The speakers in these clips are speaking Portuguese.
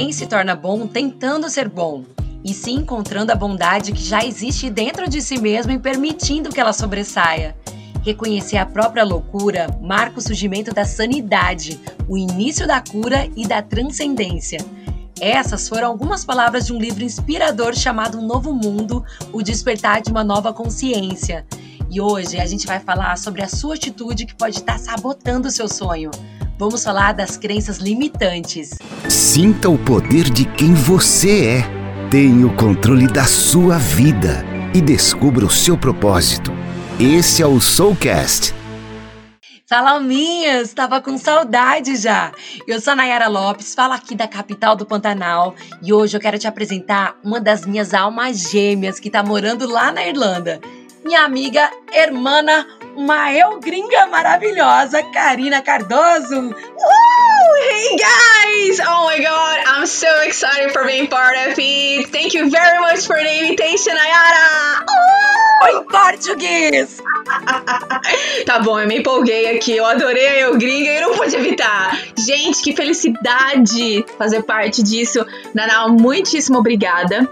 Ninguém se torna bom tentando ser bom, e sim encontrando a bondade que já existe dentro de si mesmo e permitindo que ela sobressaia. Reconhecer a própria loucura marca o surgimento da sanidade, o início da cura e da transcendência. Essas foram algumas palavras de um livro inspirador chamado Um Novo Mundo O Despertar de uma Nova Consciência. E hoje a gente vai falar sobre a sua atitude que pode estar sabotando o seu sonho. Vamos falar das crenças limitantes. Sinta o poder de quem você é. Tenha o controle da sua vida e descubra o seu propósito. Esse é o Soulcast Salaminhas, estava com saudade já. Eu sou a Nayara Lopes, falo aqui da capital do Pantanal e hoje eu quero te apresentar uma das minhas almas gêmeas que está morando lá na Irlanda. Minha amiga, hermana, uma eu gringa maravilhosa, Karina Cardoso. Woo! Hey guys! Oh my god, I'm so excited for being part of it. Thank you very much for the invitation, Nayara! Oh! Em português! tá bom, eu me empolguei aqui. Eu adorei a Eu Gringa e não pude evitar. Gente, que felicidade fazer parte disso. Nanau, muitíssimo obrigada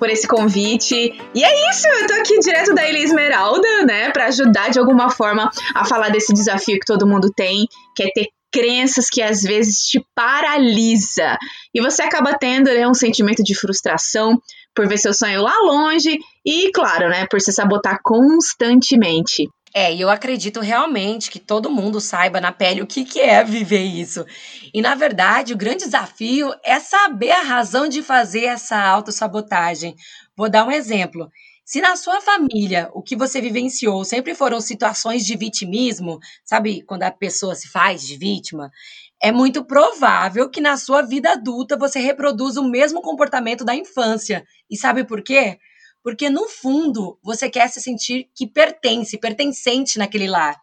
por esse convite. E é isso, eu tô aqui direto da Ilha Esmeralda, né, para ajudar de alguma forma a falar desse desafio que todo mundo tem, que é ter crenças que às vezes te paralisa. E você acaba tendo né, um sentimento de frustração por ver seu sonho lá longe e, claro, né, por se sabotar constantemente. É, e eu acredito realmente que todo mundo saiba na pele o que, que é viver isso. E, na verdade, o grande desafio é saber a razão de fazer essa autossabotagem. Vou dar um exemplo. Se na sua família o que você vivenciou sempre foram situações de vitimismo, sabe, quando a pessoa se faz de vítima, é muito provável que na sua vida adulta você reproduza o mesmo comportamento da infância. E sabe por quê? Porque no fundo você quer se sentir que pertence, pertencente naquele lar.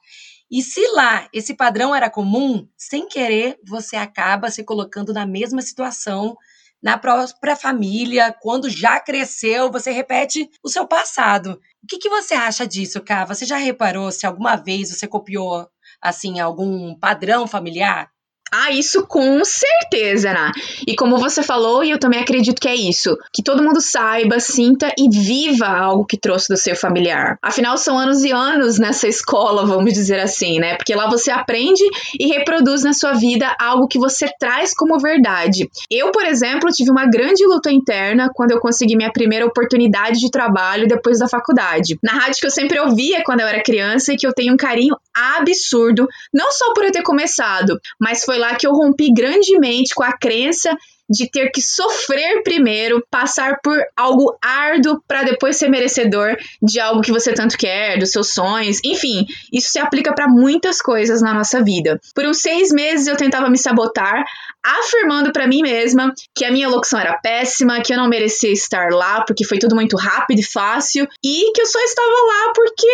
E se lá esse padrão era comum, sem querer você acaba se colocando na mesma situação na própria família, quando já cresceu, você repete o seu passado. O que, que você acha disso, Ká? Você já reparou se alguma vez você copiou assim algum padrão familiar? Ah, isso com certeza, Ana. E como você falou, e eu também acredito que é isso, que todo mundo saiba, sinta e viva algo que trouxe do seu familiar. Afinal, são anos e anos nessa escola, vamos dizer assim, né? Porque lá você aprende e reproduz na sua vida algo que você traz como verdade. Eu, por exemplo, tive uma grande luta interna quando eu consegui minha primeira oportunidade de trabalho depois da faculdade. Na rádio que eu sempre ouvia quando eu era criança e que eu tenho um carinho absurdo, não só por eu ter começado, mas foi lá que eu rompi grandemente com a crença de ter que sofrer primeiro, passar por algo árduo para depois ser merecedor de algo que você tanto quer, dos seus sonhos, enfim, isso se aplica para muitas coisas na nossa vida. Por uns seis meses eu tentava me sabotar, afirmando para mim mesma que a minha locução era péssima, que eu não merecia estar lá porque foi tudo muito rápido e fácil e que eu só estava lá porque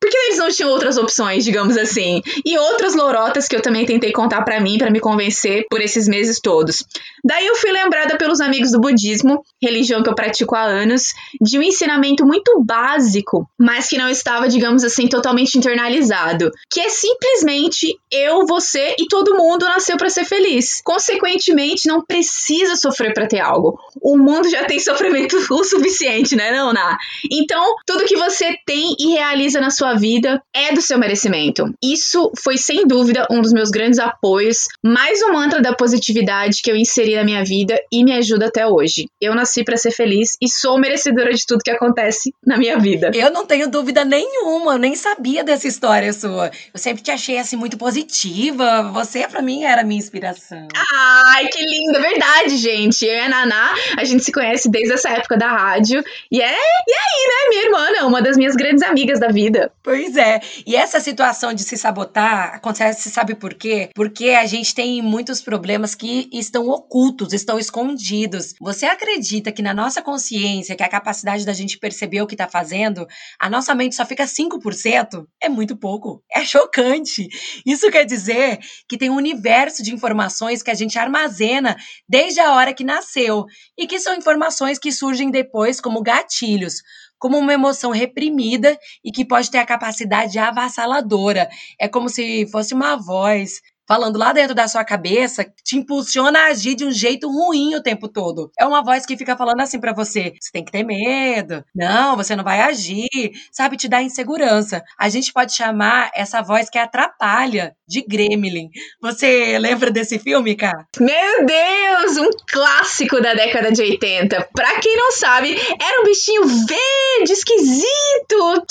porque eles não tinham outras opções, digamos assim. E outras lorotas que eu também tentei contar para mim para me convencer por esses meses todos. Daí eu fui lembrada pelos amigos do budismo, religião que eu pratico há anos, de um ensinamento muito básico, mas que não estava, digamos assim, totalmente internalizado, que é simplesmente eu, você e todo mundo nasceu para ser feliz. Consequentemente, não precisa sofrer para ter algo. O mundo já tem sofrimento o suficiente, né, não, Ná? Então, tudo que você tem e realiza na sua vida é do seu merecimento. Isso foi sem dúvida um dos meus grandes apoios, mais um mantra da positividade que eu inseri na minha vida e me ajuda até hoje. Eu nasci para ser feliz e sou merecedora de tudo que acontece na minha vida. Eu não tenho dúvida nenhuma, eu nem sabia dessa história sua. Eu sempre te achei assim muito positiva. Você para mim era a minha inspiração. Ai, que linda, verdade, gente. Eu e a Naná, a gente se conhece desde essa época da rádio. E é, e aí, né, minha irmã, uma das minhas grandes amigas da vida. Pois é. E essa situação de se sabotar acontece, sabe por quê? Porque a gente tem muitos problemas que estão ocultos, estão escondidos. Você acredita que na nossa consciência, que é a capacidade da gente perceber o que está fazendo, a nossa mente só fica 5%? É muito pouco. É chocante. Isso quer dizer que tem um universo de informações que a gente armazena desde a hora que nasceu e que são informações que surgem depois como gatilhos como uma emoção reprimida e que pode ter a capacidade avassaladora. É como se fosse uma voz falando lá dentro da sua cabeça, te impulsiona a agir de um jeito ruim o tempo todo. É uma voz que fica falando assim para você: você tem que ter medo, não, você não vai agir, sabe? Te dá insegurança. A gente pode chamar essa voz que atrapalha de Gremlin. Você lembra desse filme, cara? Meu Deus, um clássico da década de 80. Pra quem não sabe, era um bichinho verde, esquisito,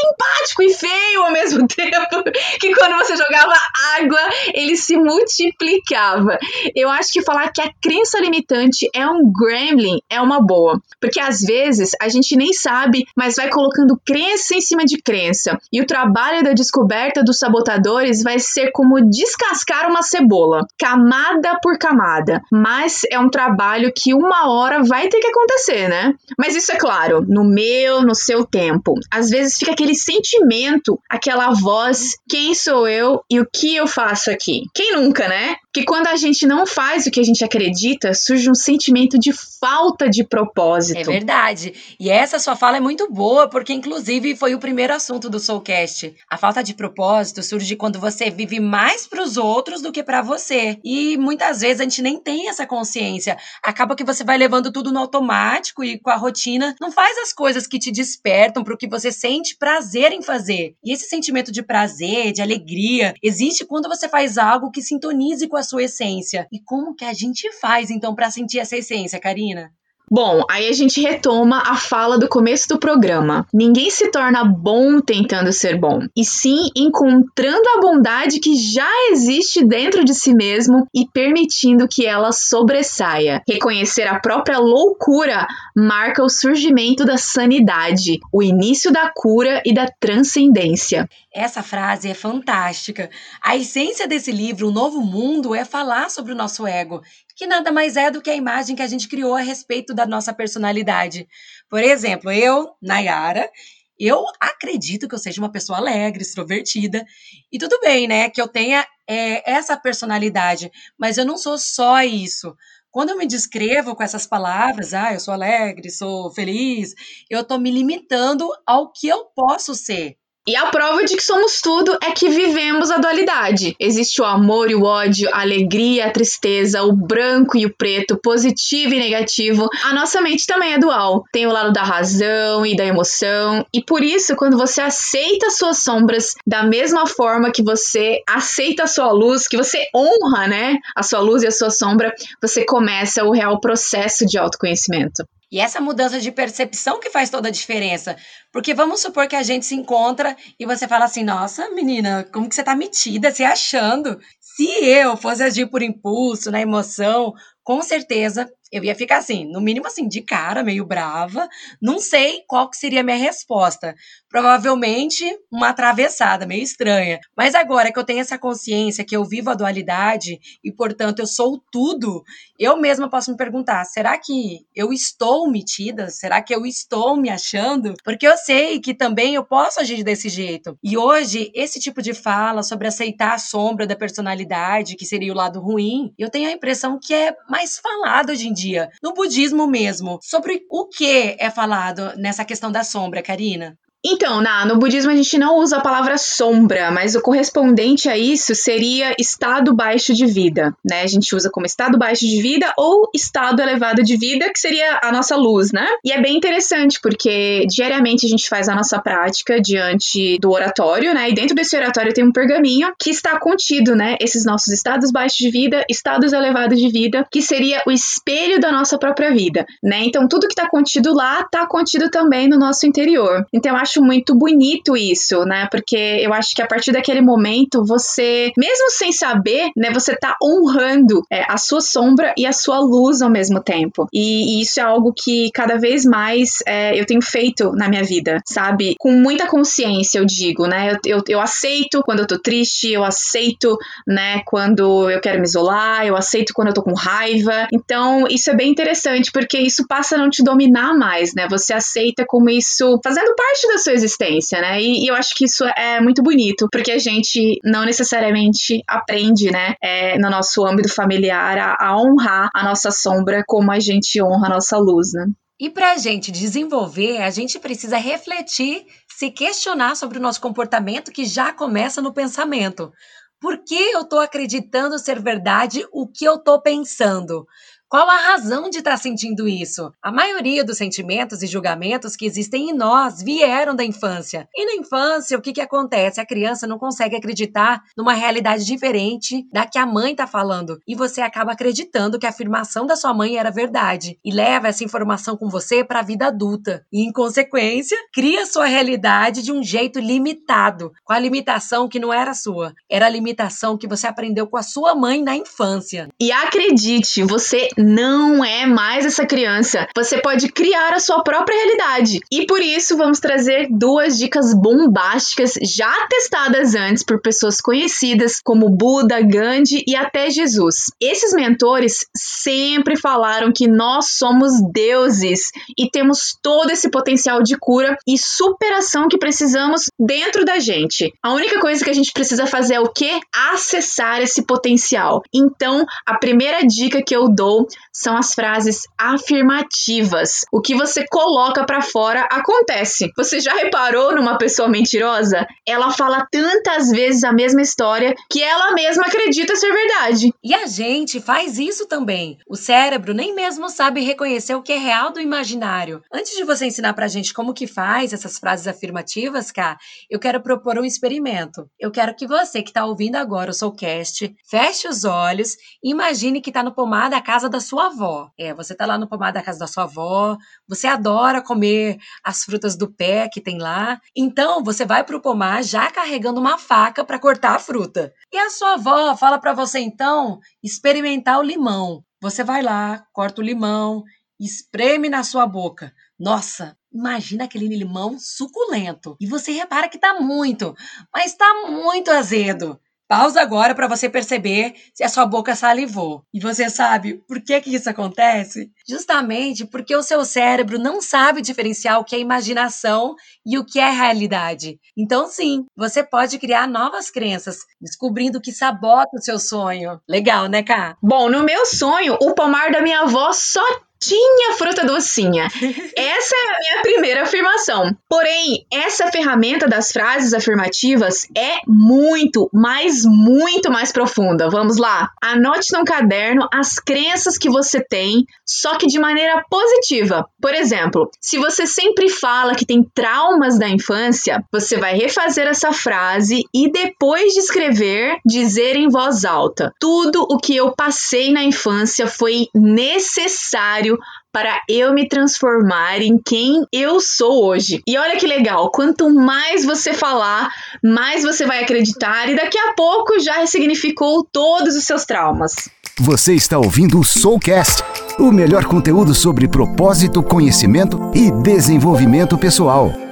simpático e feio ao mesmo tempo, que quando você jogava água, ele se multiplicava. Eu acho que falar que a crença limitante é um gremlin é uma boa, porque às vezes a gente nem sabe, mas vai colocando crença em cima de crença. E o trabalho da descoberta dos sabotadores vai ser como descascar uma cebola, camada por camada. Mas é um trabalho que uma hora vai ter que acontecer, né? Mas isso é claro, no meu, no seu tempo. Às vezes fica aquele sentimento, aquela voz, quem sou eu e o que eu faço aqui? Quem nunca, né? Que quando a gente não faz o que a gente acredita, surge um sentimento de falta de propósito. É verdade. E essa sua fala é muito boa, porque inclusive foi o primeiro assunto do Soulcast. A falta de propósito surge quando você vive mais para os outros do que para você. E muitas vezes a gente nem tem essa consciência. Acaba que você vai levando tudo no automático e com a rotina não faz as coisas que te despertam para o que você sente prazer em fazer. E esse sentimento de prazer, de alegria, existe quando você faz algo que sintonize com a sua essência. E como que a gente faz então para sentir essa essência, Karina? Bom, aí a gente retoma a fala do começo do programa. Ninguém se torna bom tentando ser bom, e sim encontrando a bondade que já existe dentro de si mesmo e permitindo que ela sobressaia. Reconhecer a própria loucura marca o surgimento da sanidade, o início da cura e da transcendência. Essa frase é fantástica. A essência desse livro, O Novo Mundo, é falar sobre o nosso ego, que nada mais é do que a imagem que a gente criou a respeito da nossa personalidade. Por exemplo, eu, Nayara, eu acredito que eu seja uma pessoa alegre, extrovertida, e tudo bem, né, que eu tenha é, essa personalidade, mas eu não sou só isso. Quando eu me descrevo com essas palavras, ah, eu sou alegre, sou feliz, eu estou me limitando ao que eu posso ser. E a prova de que somos tudo é que vivemos a dualidade. Existe o amor e o ódio, a alegria, a tristeza, o branco e o preto, positivo e negativo. A nossa mente também é dual. Tem o lado da razão e da emoção. E por isso, quando você aceita suas sombras da mesma forma que você aceita a sua luz, que você honra, né, a sua luz e a sua sombra, você começa o real processo de autoconhecimento. E essa mudança de percepção que faz toda a diferença. Porque vamos supor que a gente se encontra e você fala assim: nossa, menina, como que você tá metida, se achando? Se eu fosse agir por impulso, na emoção, com certeza eu ia ficar assim, no mínimo assim, de cara, meio brava. Não sei qual que seria a minha resposta. Provavelmente uma atravessada, meio estranha. Mas agora que eu tenho essa consciência que eu vivo a dualidade e, portanto, eu sou tudo, eu mesma posso me perguntar: será que eu estou metida? Será que eu estou me achando? Porque eu sei que também eu posso agir desse jeito. E hoje, esse tipo de fala sobre aceitar a sombra da personalidade, que seria o lado ruim, eu tenho a impressão que é mais falado hoje em dia, no budismo mesmo. Sobre o que é falado nessa questão da sombra, Karina? Então, na, no budismo a gente não usa a palavra sombra, mas o correspondente a isso seria estado baixo de vida, né? A gente usa como estado baixo de vida ou estado elevado de vida, que seria a nossa luz, né? E é bem interessante porque diariamente a gente faz a nossa prática diante do oratório, né? E dentro desse oratório tem um pergaminho que está contido, né? Esses nossos estados baixos de vida, estados elevados de vida, que seria o espelho da nossa própria vida, né? Então tudo que está contido lá está contido também no nosso interior. Então acho acho muito bonito isso, né? Porque eu acho que a partir daquele momento você, mesmo sem saber, né, você tá honrando é, a sua sombra e a sua luz ao mesmo tempo. E, e isso é algo que cada vez mais é, eu tenho feito na minha vida, sabe? Com muita consciência, eu digo, né? Eu, eu, eu aceito quando eu tô triste, eu aceito, né, quando eu quero me isolar, eu aceito quando eu tô com raiva. Então, isso é bem interessante, porque isso passa a não te dominar mais, né? Você aceita como isso fazendo parte da sua existência, né? E, e, eu acho que isso é muito bonito, porque a gente não necessariamente aprende, né, é, no nosso âmbito familiar a, a honrar a nossa sombra como a gente honra a nossa luz, né? E para a gente desenvolver, a gente precisa refletir, se questionar sobre o nosso comportamento que já começa no pensamento. Por que eu tô acreditando ser verdade o que eu tô pensando? Qual a razão de estar tá sentindo isso? A maioria dos sentimentos e julgamentos que existem em nós vieram da infância. E na infância, o que, que acontece? A criança não consegue acreditar numa realidade diferente da que a mãe está falando. E você acaba acreditando que a afirmação da sua mãe era verdade. E leva essa informação com você para a vida adulta. E, em consequência, cria sua realidade de um jeito limitado, com a limitação que não era sua. Era a limitação que você aprendeu com a sua mãe na infância. E acredite, você não é mais essa criança. Você pode criar a sua própria realidade. E por isso vamos trazer duas dicas bombásticas já testadas antes por pessoas conhecidas como Buda, Gandhi e até Jesus. Esses mentores sempre falaram que nós somos deuses e temos todo esse potencial de cura e superação que precisamos dentro da gente. A única coisa que a gente precisa fazer é o que? Acessar esse potencial. Então, a primeira dica que eu dou são as frases afirmativas. O que você coloca para fora acontece. Você já reparou numa pessoa mentirosa? Ela fala tantas vezes a mesma história que ela mesma acredita ser verdade. E a gente faz isso também. O cérebro nem mesmo sabe reconhecer o que é real do imaginário. Antes de você ensinar pra gente como que faz essas frases afirmativas, Cá, eu quero propor um experimento. Eu quero que você que tá ouvindo agora o Soulcast, feche os olhos e imagine que tá no pomar da casa da sua avó. É, você tá lá no pomar da casa da sua avó, você adora comer as frutas do pé que tem lá. Então, você vai pro pomar já carregando uma faca para cortar a fruta. E a sua avó fala para você então experimentar o limão. Você vai lá, corta o limão, espreme na sua boca. Nossa, imagina aquele limão suculento. E você repara que tá muito, mas tá muito azedo. Pausa agora para você perceber se a sua boca salivou. E você sabe por que, que isso acontece? Justamente porque o seu cérebro não sabe diferenciar o que é imaginação e o que é realidade. Então, sim, você pode criar novas crenças, descobrindo o que sabota o seu sonho. Legal, né, Ká? Bom, no meu sonho, o pomar da minha avó só tinha fruta docinha. Essa é a minha primeira afirmação. Porém, essa ferramenta das frases afirmativas é muito, mas muito mais profunda. Vamos lá? Anote no caderno as crenças que você tem, só que de maneira positiva. Por exemplo, se você sempre fala que tem traumas da infância, você vai refazer essa frase e depois de escrever, dizer em voz alta: Tudo o que eu passei na infância foi necessário necessário para eu me transformar em quem eu sou hoje. E olha que legal, quanto mais você falar, mais você vai acreditar e daqui a pouco já ressignificou todos os seus traumas. Você está ouvindo o Soulcast, o melhor conteúdo sobre propósito, conhecimento e desenvolvimento pessoal.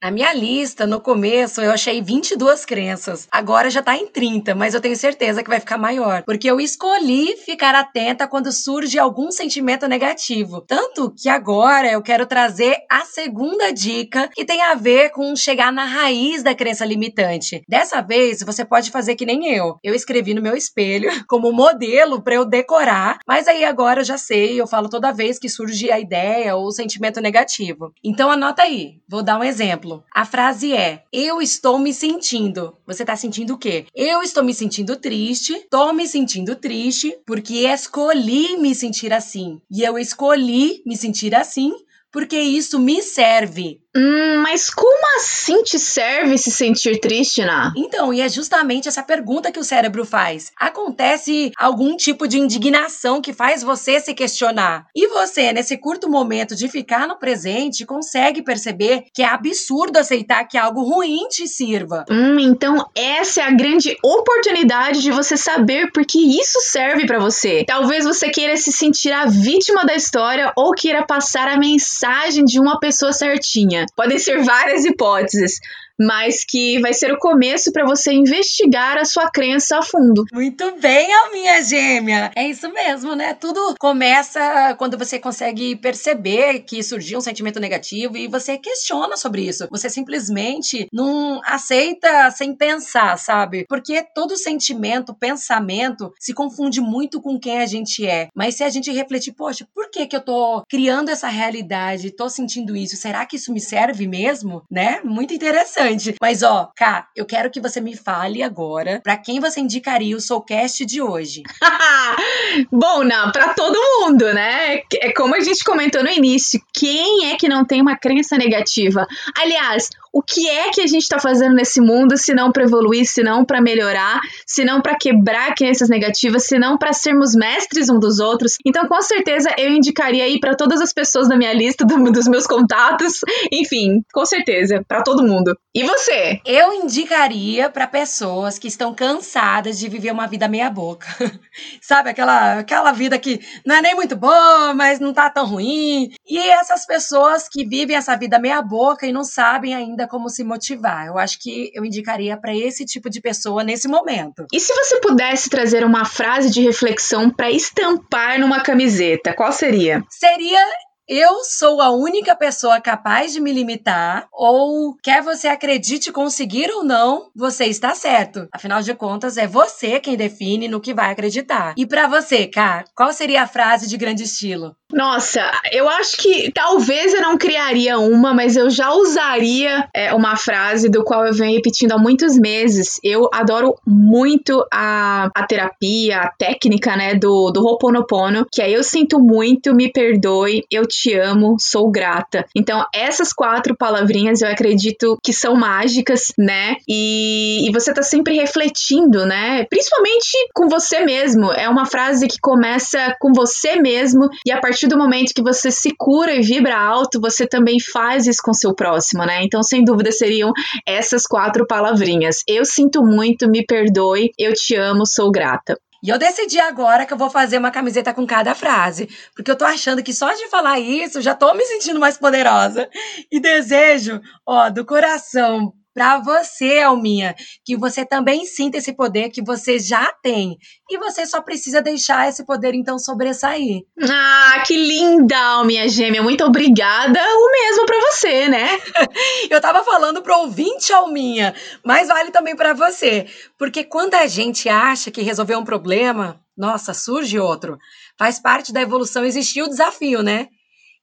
Na minha lista, no começo, eu achei 22 crenças. Agora já tá em 30, mas eu tenho certeza que vai ficar maior. Porque eu escolhi ficar atenta quando surge algum sentimento negativo. Tanto que agora eu quero trazer a segunda dica que tem a ver com chegar na raiz da crença limitante. Dessa vez, você pode fazer que nem eu. Eu escrevi no meu espelho como modelo para eu decorar, mas aí agora eu já sei, eu falo toda vez que surge a ideia ou o sentimento negativo. Então anota aí, vou dar um exemplo exemplo, a frase é: Eu estou me sentindo. Você está sentindo o quê? Eu estou me sentindo triste, estou me sentindo triste porque escolhi me sentir assim. E eu escolhi me sentir assim porque isso me serve. Hum, mas como assim te serve se sentir triste, Ná? Então, e é justamente essa pergunta que o cérebro faz. Acontece algum tipo de indignação que faz você se questionar. E você, nesse curto momento de ficar no presente, consegue perceber que é absurdo aceitar que algo ruim te sirva. Hum, então essa é a grande oportunidade de você saber por que isso serve para você. Talvez você queira se sentir a vítima da história ou queira passar a mensagem de uma pessoa certinha. Podem ser várias hipóteses, mas que vai ser o começo para você investigar a sua crença a fundo. Muito bem, Alminha Gêmea! É isso mesmo, né? Tudo começa quando você consegue perceber que surgiu um sentimento negativo e você questiona sobre isso. Você simplesmente não aceita sem pensar, sabe? Porque todo sentimento, pensamento se confunde muito com quem a gente é. Mas se a gente refletir, poxa, por que que eu tô criando essa realidade, tô sentindo isso? Será que isso me serve mesmo? Né? Muito interessante bastante. Mas ó, Cá, eu quero que você me fale agora para quem você indicaria o Soulcast de hoje. Bom, não, para todo mundo, né? É como a gente comentou no início, quem é que não tem uma crença negativa? Aliás, o que é que a gente está fazendo nesse mundo se não para evoluir, se não para melhorar, se não para quebrar crenças negativas, se não para sermos mestres um dos outros? Então, com certeza, eu indicaria aí para todas as pessoas da minha lista, do, dos meus contatos, enfim, com certeza, para todo mundo. E você? Eu indicaria para pessoas que estão cansadas de viver uma vida meia boca. Sabe, aquela, aquela vida que não é nem muito boa, mas não tá tão ruim. E essas pessoas que vivem essa vida meia boca e não sabem ainda ainda como se motivar. Eu acho que eu indicaria para esse tipo de pessoa nesse momento. E se você pudesse trazer uma frase de reflexão para estampar numa camiseta, qual seria? Seria eu sou a única pessoa capaz de me limitar, ou quer você acredite conseguir ou não, você está certo. Afinal de contas, é você quem define no que vai acreditar. E para você, Ká, qual seria a frase de grande estilo? Nossa, eu acho que talvez eu não criaria uma, mas eu já usaria é, uma frase do qual eu venho repetindo há muitos meses. Eu adoro muito a, a terapia, a técnica, né, do, do Ho'oponopono, que é eu sinto muito, me perdoe, eu te amo, sou grata. Então, essas quatro palavrinhas eu acredito que são mágicas, né, e, e você tá sempre refletindo, né, principalmente com você mesmo. É uma frase que começa com você mesmo e a partir do momento que você se cura e vibra alto, você também faz isso com seu próximo, né? Então, sem dúvida, seriam essas quatro palavrinhas. Eu sinto muito, me perdoe, eu te amo, sou grata. E eu decidi agora que eu vou fazer uma camiseta com cada frase, porque eu tô achando que só de falar isso já tô me sentindo mais poderosa. E desejo, ó, do coração para você, Alminha, que você também sinta esse poder que você já tem. E você só precisa deixar esse poder então sobressair. Ah, que linda, Alminha gêmea. Muito obrigada. O mesmo para você, né? Eu tava falando pro ouvinte, Alminha, mas vale também para você. Porque quando a gente acha que resolveu um problema, nossa, surge outro. Faz parte da evolução existir o desafio, né?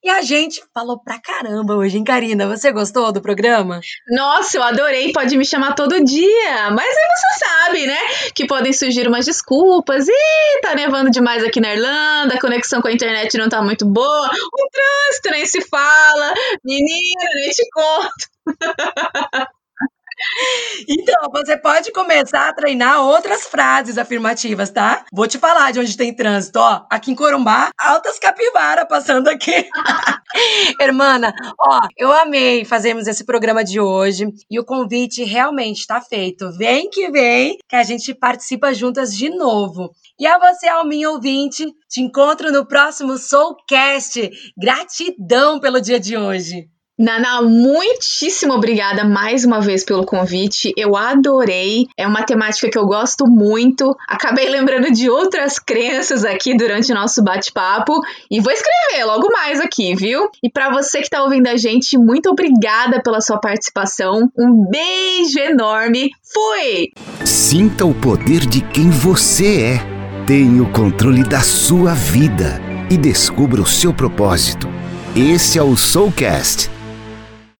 E a gente falou pra caramba hoje, hein, Karina? Você gostou do programa? Nossa, eu adorei. Pode me chamar todo dia. Mas aí você sabe, né? Que podem surgir umas desculpas. Ih, tá nevando demais aqui na Irlanda, a conexão com a internet não tá muito boa. O trânsito nem se fala. Menina, nem te conto. Então, você pode começar a treinar outras frases afirmativas, tá? Vou te falar de onde tem trânsito, ó. Aqui em Corumbá, altas capivara passando aqui. Hermana, ó, eu amei fazermos esse programa de hoje e o convite realmente está feito. Vem que vem, que a gente participa juntas de novo. E a você, Alminha ouvinte, te encontro no próximo Soulcast. Gratidão pelo dia de hoje. Nana, muitíssimo obrigada mais uma vez pelo convite. Eu adorei. É uma temática que eu gosto muito. Acabei lembrando de outras crenças aqui durante o nosso bate-papo e vou escrever logo mais aqui, viu? E para você que tá ouvindo a gente, muito obrigada pela sua participação. Um beijo enorme. Fui! Sinta o poder de quem você é. Tenha o controle da sua vida e descubra o seu propósito. Esse é o Soulcast